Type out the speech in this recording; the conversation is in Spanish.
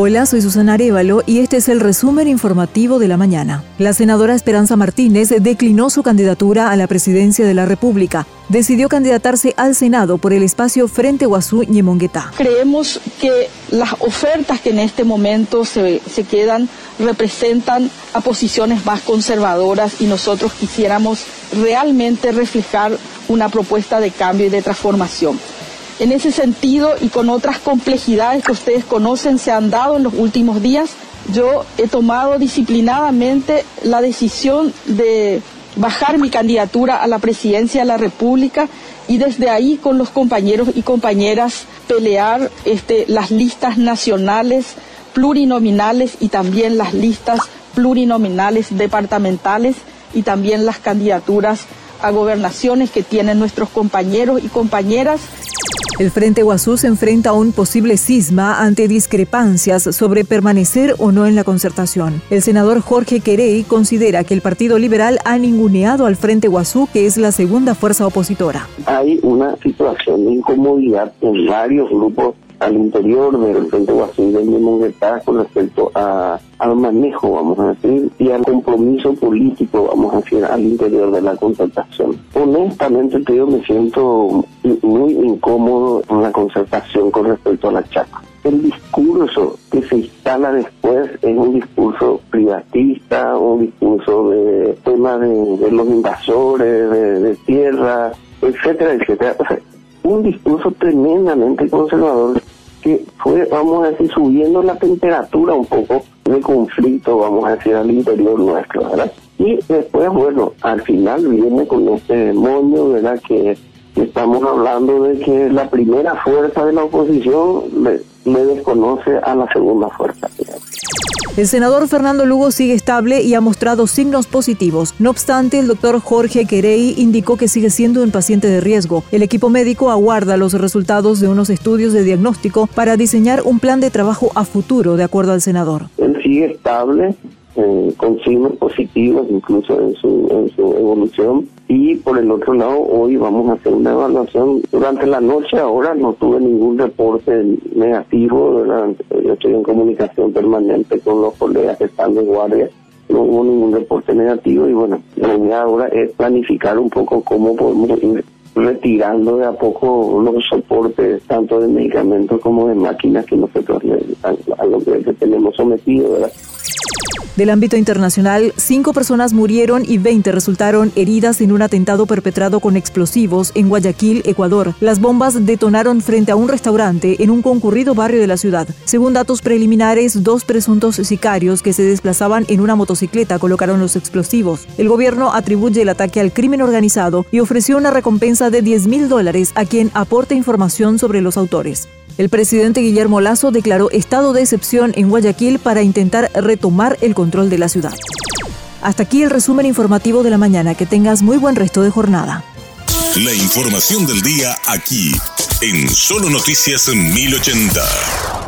Hola, soy Susana Arevalo y este es el resumen informativo de la mañana. La senadora Esperanza Martínez declinó su candidatura a la presidencia de la República. Decidió candidatarse al Senado por el espacio Frente Guazú Ñemonguetá. Creemos que las ofertas que en este momento se, se quedan representan a posiciones más conservadoras y nosotros quisiéramos realmente reflejar una propuesta de cambio y de transformación. En ese sentido y con otras complejidades que ustedes conocen se han dado en los últimos días, yo he tomado disciplinadamente la decisión de bajar mi candidatura a la presidencia de la República y desde ahí con los compañeros y compañeras pelear este, las listas nacionales plurinominales y también las listas plurinominales departamentales y también las candidaturas a gobernaciones que tienen nuestros compañeros y compañeras el Frente Guazú se enfrenta a un posible cisma ante discrepancias sobre permanecer o no en la concertación. El senador Jorge Querey considera que el Partido Liberal ha ninguneado al Frente Guazú, que es la segunda fuerza opositora. Hay una situación de incomodidad en varios grupos al interior del Frente Guasú de Monguetá con respecto a, al manejo, vamos a decir, y al compromiso político, vamos a decir, al interior de la concertación. Honestamente, yo me siento muy incómodo en la concertación con respecto a la chapa. El discurso que se instala después es un discurso privatista, un discurso de tema de, los invasores, de, de tierra, etcétera, etcétera. O sea, un discurso tremendamente conservador que fue, vamos a decir, subiendo la temperatura un poco de conflicto, vamos a decir, al interior nuestro, ¿verdad? Y después, bueno, al final viene con este demonio, ¿verdad? Que estamos hablando de que la primera fuerza de la oposición le, le desconoce a la segunda fuerza. El senador Fernando Lugo sigue estable y ha mostrado signos positivos. No obstante, el doctor Jorge Querey indicó que sigue siendo un paciente de riesgo. El equipo médico aguarda los resultados de unos estudios de diagnóstico para diseñar un plan de trabajo a futuro, de acuerdo al senador. Él estable, eh, con signos positivos incluso en su, evolución. Y por el otro lado, hoy vamos a hacer una evaluación. Durante la noche ahora no tuve ningún reporte negativo, yo estoy en comunicación permanente con los colegas que están de guardia no hubo ningún reporte negativo y bueno, la idea ahora es planificar un poco cómo podemos ir retirando de a poco los soportes tanto de medicamentos como de máquinas que nosotros a, lo que tenemos sometido, ¿verdad? Del ámbito internacional, cinco personas murieron y 20 resultaron heridas en un atentado perpetrado con explosivos en Guayaquil, Ecuador. Las bombas detonaron frente a un restaurante en un concurrido barrio de la ciudad. Según datos preliminares, dos presuntos sicarios que se desplazaban en una motocicleta colocaron los explosivos. El gobierno atribuye el ataque al crimen organizado y ofreció una recompensa de 10 mil dólares a quien aporte información sobre los autores. El presidente Guillermo Lazo declaró estado de excepción en Guayaquil para intentar retomar el control de la ciudad. Hasta aquí el resumen informativo de la mañana. Que tengas muy buen resto de jornada. La información del día aquí, en Solo Noticias 1080.